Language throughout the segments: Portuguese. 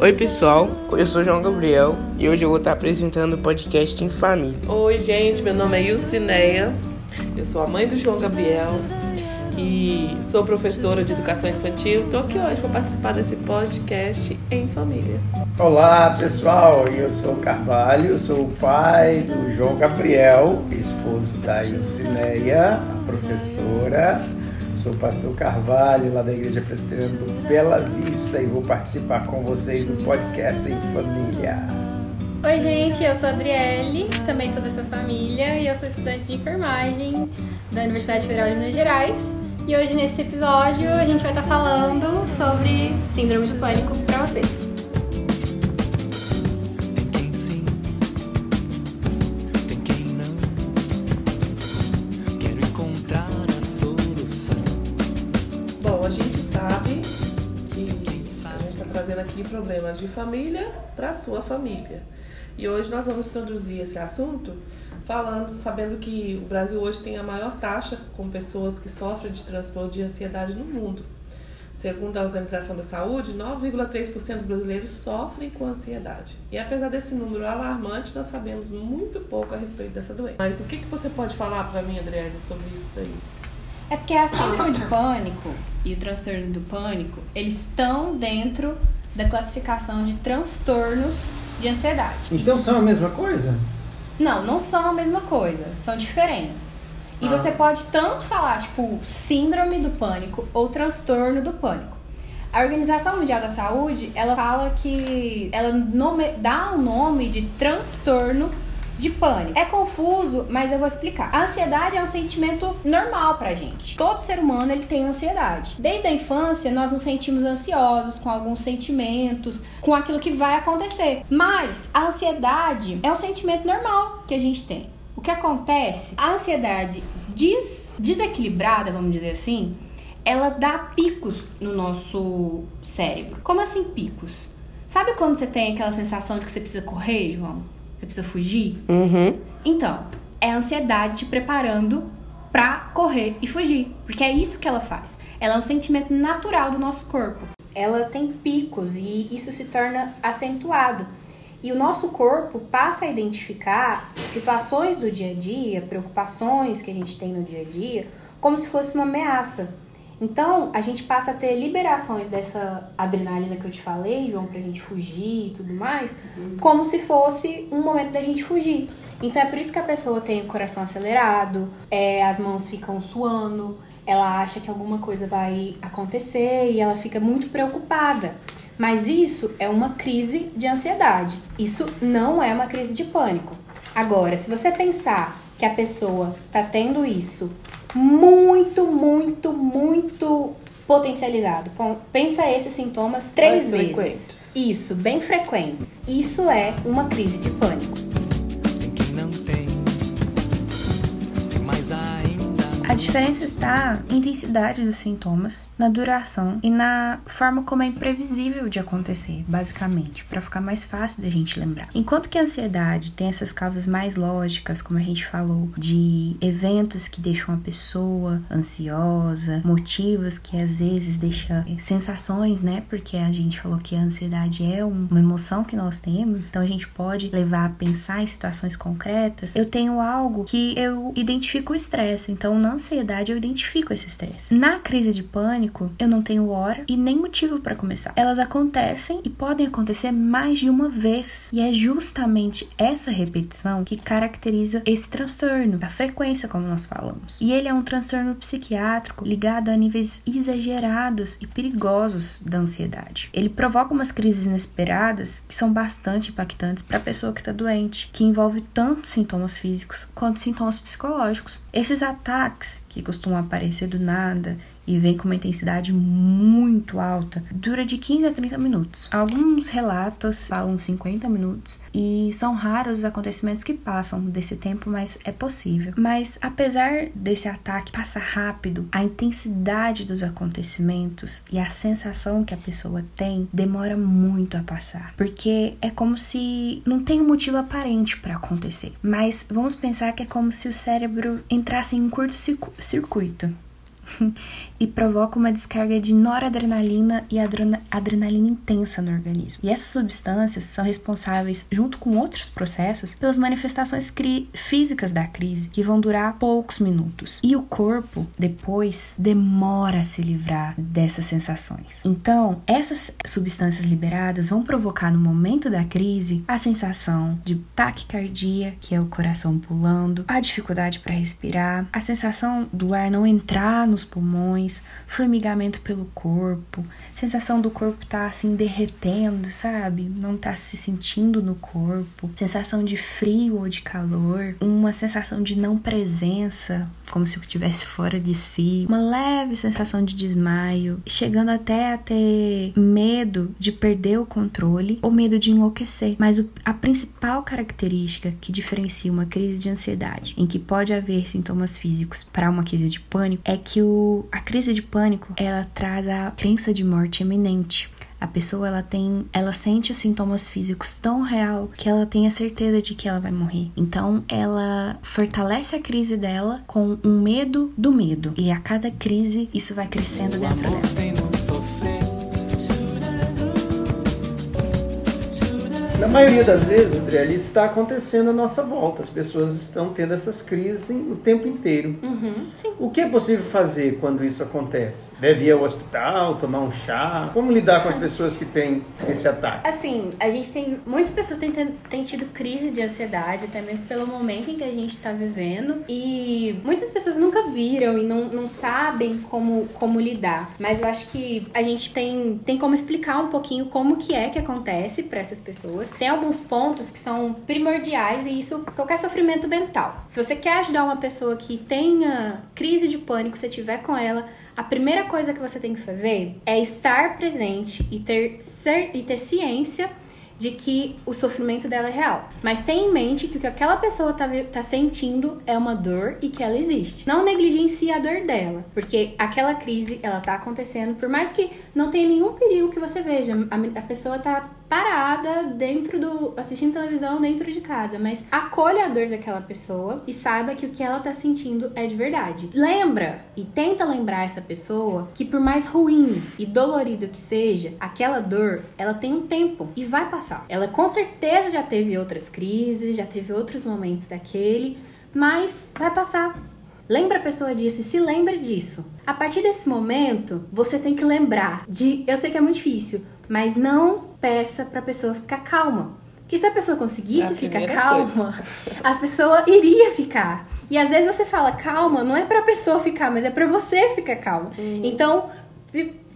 Oi, pessoal. Eu sou João Gabriel e hoje eu vou estar apresentando o podcast em família. Oi, gente. Meu nome é Ilcineia. Eu sou a mãe do João Gabriel e sou professora de educação infantil. Estou aqui hoje para participar desse podcast em família. Olá, pessoal. Eu sou Carvalho, sou o pai do João Gabriel, esposo da Ilcineia, a professora. Sou o pastor Carvalho, lá da Igreja Presbiteriana do Bela Vista, e vou participar com vocês do podcast em família. Oi, gente, eu sou a Adriele, também sou dessa família e eu sou estudante de enfermagem da Universidade Federal de Minas Gerais. E hoje, nesse episódio, a gente vai estar falando sobre Síndrome do Pânico para vocês. Problemas de família para sua família. E hoje nós vamos introduzir esse assunto falando, sabendo que o Brasil hoje tem a maior taxa com pessoas que sofrem de transtorno de ansiedade no mundo. Segundo a Organização da Saúde, 9,3% dos brasileiros sofrem com ansiedade. E apesar desse número alarmante, nós sabemos muito pouco a respeito dessa doença. Mas o que, que você pode falar para mim, Adriane, sobre isso daí? É porque a síndrome de pânico e o transtorno do pânico, eles estão dentro da classificação de transtornos de ansiedade. Então são a mesma coisa? Não, não são a mesma coisa, são diferentes. E ah. você pode tanto falar, tipo, síndrome do pânico ou transtorno do pânico. A Organização Mundial da Saúde, ela fala que ela nome, dá o um nome de transtorno de pânico. É confuso, mas eu vou explicar. A ansiedade é um sentimento normal pra gente. Todo ser humano ele tem ansiedade. Desde a infância nós nos sentimos ansiosos com alguns sentimentos, com aquilo que vai acontecer. Mas a ansiedade é um sentimento normal que a gente tem. O que acontece? A ansiedade des desequilibrada, vamos dizer assim, ela dá picos no nosso cérebro. Como assim picos? Sabe quando você tem aquela sensação de que você precisa correr, João? Você precisa fugir? Uhum. Então, é a ansiedade te preparando pra correr e fugir. Porque é isso que ela faz. Ela é um sentimento natural do nosso corpo. Ela tem picos e isso se torna acentuado. E o nosso corpo passa a identificar situações do dia a dia, preocupações que a gente tem no dia a dia, como se fosse uma ameaça. Então, a gente passa a ter liberações dessa adrenalina que eu te falei, João, pra gente fugir e tudo mais, uhum. como se fosse um momento da gente fugir. Então, é por isso que a pessoa tem o coração acelerado, é, as mãos ficam suando, ela acha que alguma coisa vai acontecer e ela fica muito preocupada. Mas isso é uma crise de ansiedade. Isso não é uma crise de pânico. Agora, se você pensar que a pessoa tá tendo isso muito, muito, muito potencializado. Pensa esses sintomas três vezes. Frequentes. Isso, bem frequentes. Isso é uma crise de pânico. Diferença está na intensidade dos sintomas, na duração e na forma como é imprevisível de acontecer, basicamente, para ficar mais fácil da gente lembrar. Enquanto que a ansiedade tem essas causas mais lógicas, como a gente falou, de eventos que deixam a pessoa ansiosa, motivos que às vezes deixam sensações, né? Porque a gente falou que a ansiedade é uma emoção que nós temos, então a gente pode levar a pensar em situações concretas. Eu tenho algo que eu identifico o estresse, então não ansiedade, eu identifico esse estresse. Na crise de pânico, eu não tenho hora e nem motivo para começar. Elas acontecem e podem acontecer mais de uma vez. E é justamente essa repetição que caracteriza esse transtorno, a frequência, como nós falamos. E ele é um transtorno psiquiátrico ligado a níveis exagerados e perigosos da ansiedade. Ele provoca umas crises inesperadas que são bastante impactantes para a pessoa que está doente, que envolve tanto sintomas físicos quanto sintomas psicológicos. Esses ataques que costumam aparecer do nada e vem com uma intensidade muito alta, dura de 15 a 30 minutos. Alguns relatos falam 50 minutos e são raros os acontecimentos que passam desse tempo, mas é possível. Mas apesar desse ataque passar rápido, a intensidade dos acontecimentos e a sensação que a pessoa tem demora muito a passar, porque é como se não tem um motivo aparente para acontecer. Mas vamos pensar que é como se o cérebro entrasse em um curto-circuito. e provoca uma descarga de noradrenalina e adrenalina intensa no organismo. E essas substâncias são responsáveis, junto com outros processos, pelas manifestações físicas da crise, que vão durar poucos minutos. E o corpo, depois, demora a se livrar dessas sensações. Então, essas substâncias liberadas vão provocar no momento da crise a sensação de taquicardia, que é o coração pulando, a dificuldade para respirar, a sensação do ar não entrar nos pulmões, formigamento pelo corpo, sensação do corpo tá, assim derretendo, sabe? Não tá se sentindo no corpo, sensação de frio ou de calor, uma sensação de não presença, como se eu estivesse fora de si, uma leve sensação de desmaio, chegando até a ter medo de perder o controle ou medo de enlouquecer. Mas o, a principal característica que diferencia uma crise de ansiedade, em que pode haver sintomas físicos, para uma crise de pânico, é que o, a crise de pânico ela traz a crença de morte iminente. A pessoa ela tem, ela sente os sintomas físicos tão real que ela tem a certeza de que ela vai morrer. Então ela fortalece a crise dela com um medo do medo. E a cada crise isso vai crescendo dentro dela. Na maioria das vezes, Adriana, isso está acontecendo à nossa volta. As pessoas estão tendo essas crises o tempo inteiro. Uhum, o que é possível fazer quando isso acontece? Deve ir ao hospital, tomar um chá? Como lidar com as pessoas que têm esse ataque? Assim, a gente tem. Muitas pessoas têm, têm tido crise de ansiedade, até mesmo pelo momento em que a gente está vivendo. E muitas pessoas nunca viram e não, não sabem como, como lidar. Mas eu acho que a gente tem, tem como explicar um pouquinho como que é que acontece para essas pessoas tem alguns pontos que são primordiais e isso qualquer sofrimento mental. Se você quer ajudar uma pessoa que tenha crise de pânico, se tiver com ela, a primeira coisa que você tem que fazer é estar presente e ter, ser, e ter ciência de que o sofrimento dela é real. Mas tenha em mente que o que aquela pessoa tá, tá sentindo é uma dor e que ela existe. Não negligencie a dor dela, porque aquela crise ela tá acontecendo, por mais que não tenha nenhum perigo que você veja, a, a pessoa tá parada dentro do. assistindo televisão dentro de casa, mas acolha a dor daquela pessoa e saiba que o que ela tá sentindo é de verdade. Lembra e tenta lembrar essa pessoa que, por mais ruim e dolorido que seja, aquela dor ela tem um tempo e vai passar. Ela com certeza já teve outras crises, já teve outros momentos daquele, mas vai passar. Lembra a pessoa disso e se lembre disso. A partir desse momento, você tem que lembrar de. Eu sei que é muito difícil, mas não peça para a pessoa ficar calma. Porque se a pessoa conseguisse é a ficar calma, coisa. a pessoa iria ficar. E às vezes você fala calma, não é para a pessoa ficar, mas é para você ficar calma. Uhum. Então,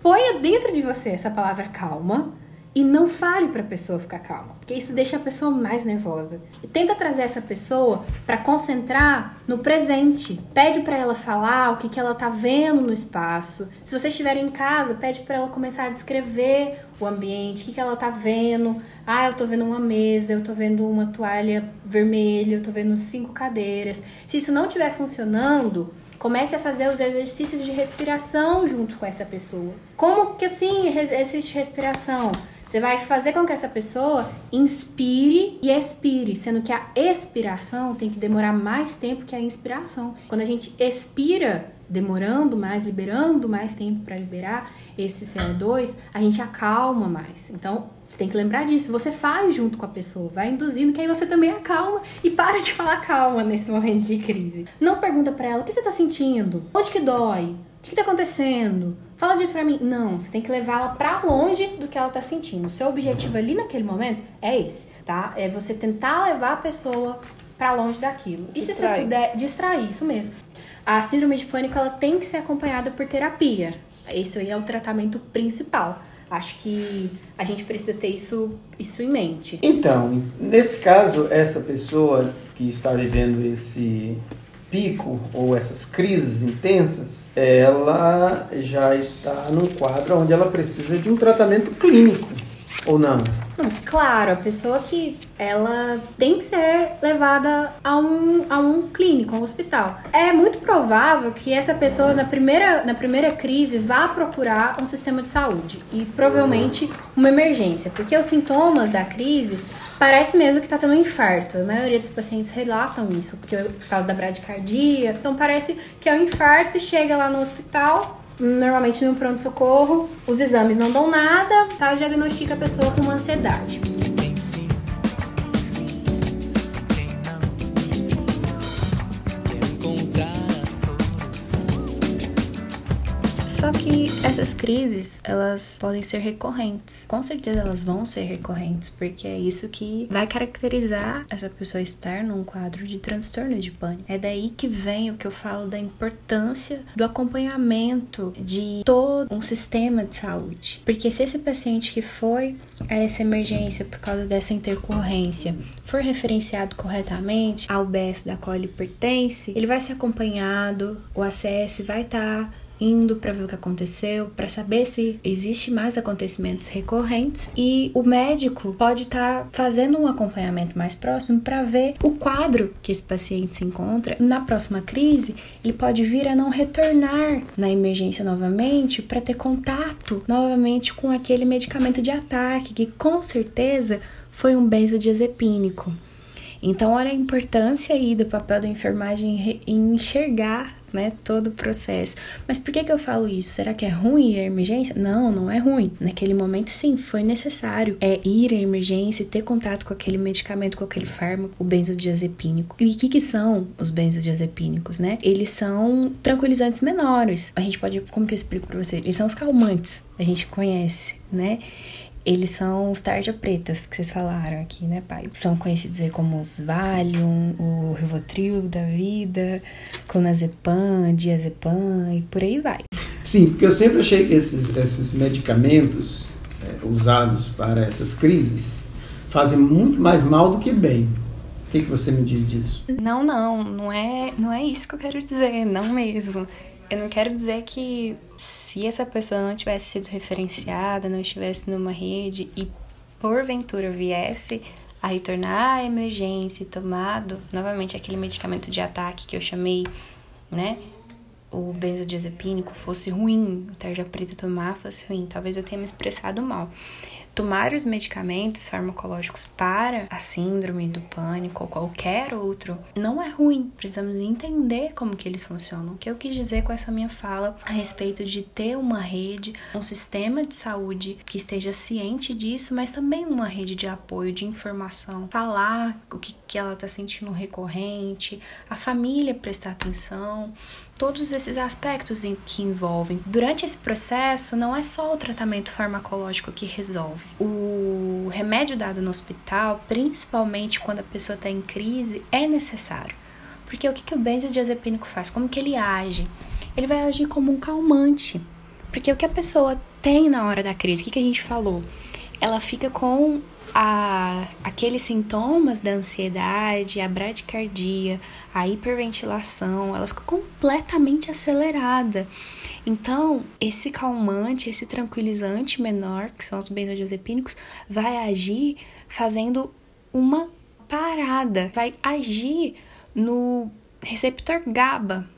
ponha dentro de você essa palavra calma e não fale para a pessoa ficar calma, porque isso deixa a pessoa mais nervosa. E tenta trazer essa pessoa para concentrar no presente. Pede para ela falar o que, que ela tá vendo no espaço. Se você estiver em casa, pede para ela começar a descrever o ambiente, o que, que ela tá vendo. Ah, eu tô vendo uma mesa, eu tô vendo uma toalha vermelha, eu tô vendo cinco cadeiras. Se isso não estiver funcionando, comece a fazer os exercícios de respiração junto com essa pessoa. Como que assim existe respiração? Você vai fazer com que essa pessoa inspire e expire, sendo que a expiração tem que demorar mais tempo que a inspiração. Quando a gente expira, demorando mais, liberando mais tempo para liberar esse CO2, a gente acalma mais. Então, você tem que lembrar disso. Você faz junto com a pessoa, vai induzindo que aí você também acalma e para de falar calma nesse momento de crise. Não pergunta para ela o que você tá sentindo, onde que dói, o que, que tá acontecendo? Fala disso pra mim. Não, você tem que levá-la pra longe do que ela tá sentindo. O seu objetivo ali naquele momento é esse, tá? É você tentar levar a pessoa para longe daquilo. E se você puder distrair, isso mesmo. A síndrome de pânico ela tem que ser acompanhada por terapia. Esse aí é o tratamento principal. Acho que a gente precisa ter isso, isso em mente. Então, nesse caso, essa pessoa que está vivendo esse pico ou essas crises intensas, ela já está num quadro onde ela precisa de um tratamento clínico. Ou não? Não, claro, a pessoa que ela tem que ser levada a um, a um clínico, a um hospital. É muito provável que essa pessoa na primeira, na primeira crise vá procurar um sistema de saúde e provavelmente uma emergência, porque os sintomas da crise parece mesmo que está tendo um infarto. A maioria dos pacientes relatam isso, porque por causa da bradicardia. Então parece que é um infarto e chega lá no hospital, normalmente no pronto-socorro, os exames não dão nada, tá? Diagnostica a pessoa com ansiedade. Essas crises, elas podem ser recorrentes. Com certeza elas vão ser recorrentes, porque é isso que vai caracterizar essa pessoa estar num quadro de transtorno de pânico. É daí que vem o que eu falo da importância do acompanhamento de todo um sistema de saúde. Porque se esse paciente que foi a essa emergência por causa dessa intercorrência for referenciado corretamente ao UBS da qual ele pertence, ele vai ser acompanhado, o ACS vai estar tá indo para ver o que aconteceu, para saber se existe mais acontecimentos recorrentes e o médico pode estar tá fazendo um acompanhamento mais próximo para ver o quadro que esse paciente se encontra. Na próxima crise, ele pode vir a não retornar na emergência novamente para ter contato novamente com aquele medicamento de ataque que com certeza foi um benzodiazepínico. Então, olha a importância aí do papel da enfermagem em enxergar né, todo o processo. Mas por que, que eu falo isso? Será que é ruim a emergência? Não, não é ruim. Naquele momento, sim, foi necessário é ir à emergência e ter contato com aquele medicamento, com aquele fármaco, o benzodiazepínico. E o que, que são os benzodiazepínicos, né? Eles são tranquilizantes menores. A gente pode, como que eu explico pra você? Eles são os calmantes, a gente conhece, né? Eles são os tarja pretas que vocês falaram aqui, né, pai? São conhecidos aí como os Valium, o Rivotril da vida, Clonazepam, Diazepam e por aí vai. Sim, porque eu sempre achei que esses, esses medicamentos é, usados para essas crises fazem muito mais mal do que bem. O que, que você me diz disso? Não, não, não é, não é isso que eu quero dizer, não mesmo. Eu não quero dizer que se essa pessoa não tivesse sido referenciada, não estivesse numa rede e porventura viesse a retornar à emergência e tomado novamente aquele medicamento de ataque que eu chamei, né? O benzodiazepínico fosse ruim, o tarja preta tomar fosse ruim, talvez eu tenha me expressado mal tomar os medicamentos farmacológicos para a síndrome do pânico ou qualquer outro não é ruim. Precisamos entender como que eles funcionam. O que eu quis dizer com essa minha fala a respeito de ter uma rede, um sistema de saúde que esteja ciente disso, mas também uma rede de apoio, de informação, falar o que, que ela está sentindo recorrente, a família prestar atenção, todos esses aspectos em que envolvem. Durante esse processo, não é só o tratamento farmacológico que resolve. O remédio dado no hospital, principalmente quando a pessoa está em crise, é necessário. Porque o que, que o benzodiazepínico faz? Como que ele age? Ele vai agir como um calmante. Porque o que a pessoa tem na hora da crise, o que, que a gente falou? Ela fica com a, aqueles sintomas da ansiedade, a bradicardia, a hiperventilação, ela fica completamente acelerada. Então, esse calmante, esse tranquilizante menor, que são os benzodiazepínicos, vai agir fazendo uma parada, vai agir no receptor GABA,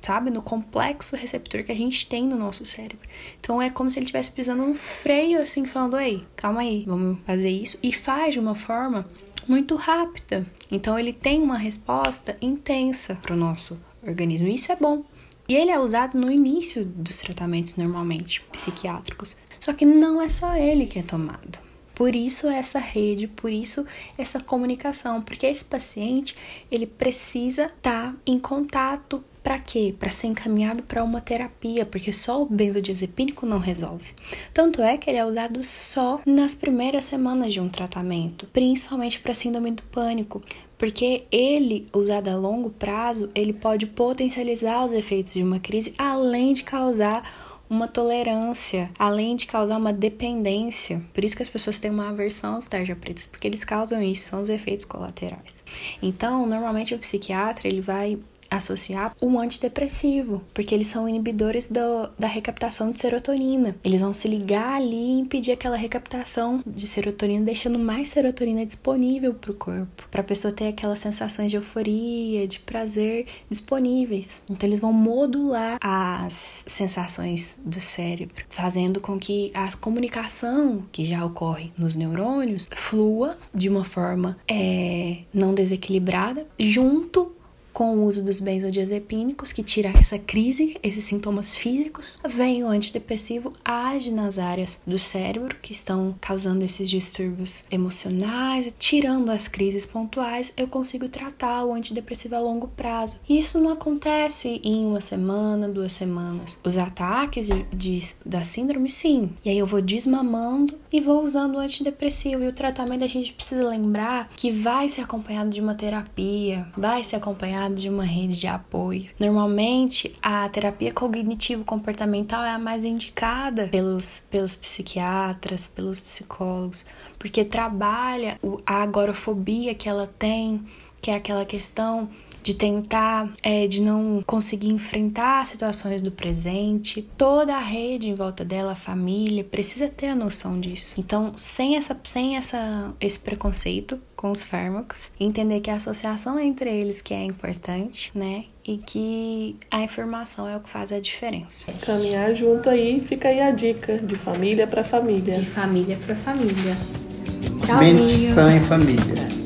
sabe? No complexo receptor que a gente tem no nosso cérebro. Então é como se ele estivesse pisando um freio, assim, falando: ei, calma aí, vamos fazer isso. E faz de uma forma muito rápida. Então ele tem uma resposta intensa para o nosso organismo. E isso é bom. E ele é usado no início dos tratamentos normalmente psiquiátricos. Só que não é só ele que é tomado. Por isso essa rede, por isso essa comunicação, porque esse paciente ele precisa estar tá em contato para quê? Para ser encaminhado para uma terapia, porque só o benzodiazepínico não resolve. Tanto é que ele é usado só nas primeiras semanas de um tratamento, principalmente para síndrome do pânico, porque ele, usado a longo prazo, ele pode potencializar os efeitos de uma crise, além de causar uma tolerância, além de causar uma dependência. Por isso que as pessoas têm uma aversão aos tarja pretas, porque eles causam isso, são os efeitos colaterais. Então, normalmente o psiquiatra, ele vai associar um antidepressivo, porque eles são inibidores do, da recaptação de serotonina. Eles vão se ligar ali e impedir aquela recaptação de serotonina, deixando mais serotonina disponível para o corpo, para a pessoa ter aquelas sensações de euforia, de prazer disponíveis. Então eles vão modular as sensações do cérebro, fazendo com que a comunicação que já ocorre nos neurônios flua de uma forma é, não desequilibrada, junto com o uso dos benzodiazepínicos, que tira essa crise, esses sintomas físicos, vem o antidepressivo, age nas áreas do cérebro que estão causando esses distúrbios emocionais, tirando as crises pontuais, eu consigo tratar o antidepressivo a longo prazo. Isso não acontece em uma semana, duas semanas. Os ataques de, de, da síndrome, sim. E aí eu vou desmamando e vou usando o antidepressivo. E o tratamento a gente precisa lembrar que vai ser acompanhado de uma terapia, vai ser acompanhado de uma rede de apoio. Normalmente, a terapia cognitivo-comportamental é a mais indicada pelos, pelos psiquiatras, pelos psicólogos, porque trabalha a agorafobia que ela tem, que é aquela questão de tentar, é, de não conseguir enfrentar situações do presente. Toda a rede em volta dela, a família, precisa ter a noção disso. Então, sem essa, sem essa, esse preconceito com os fármacos, entender que a associação entre eles que é importante, né? E que a informação é o que faz a diferença. Caminhar junto aí, fica aí a dica de família para família. De família para família. Mente sã em família.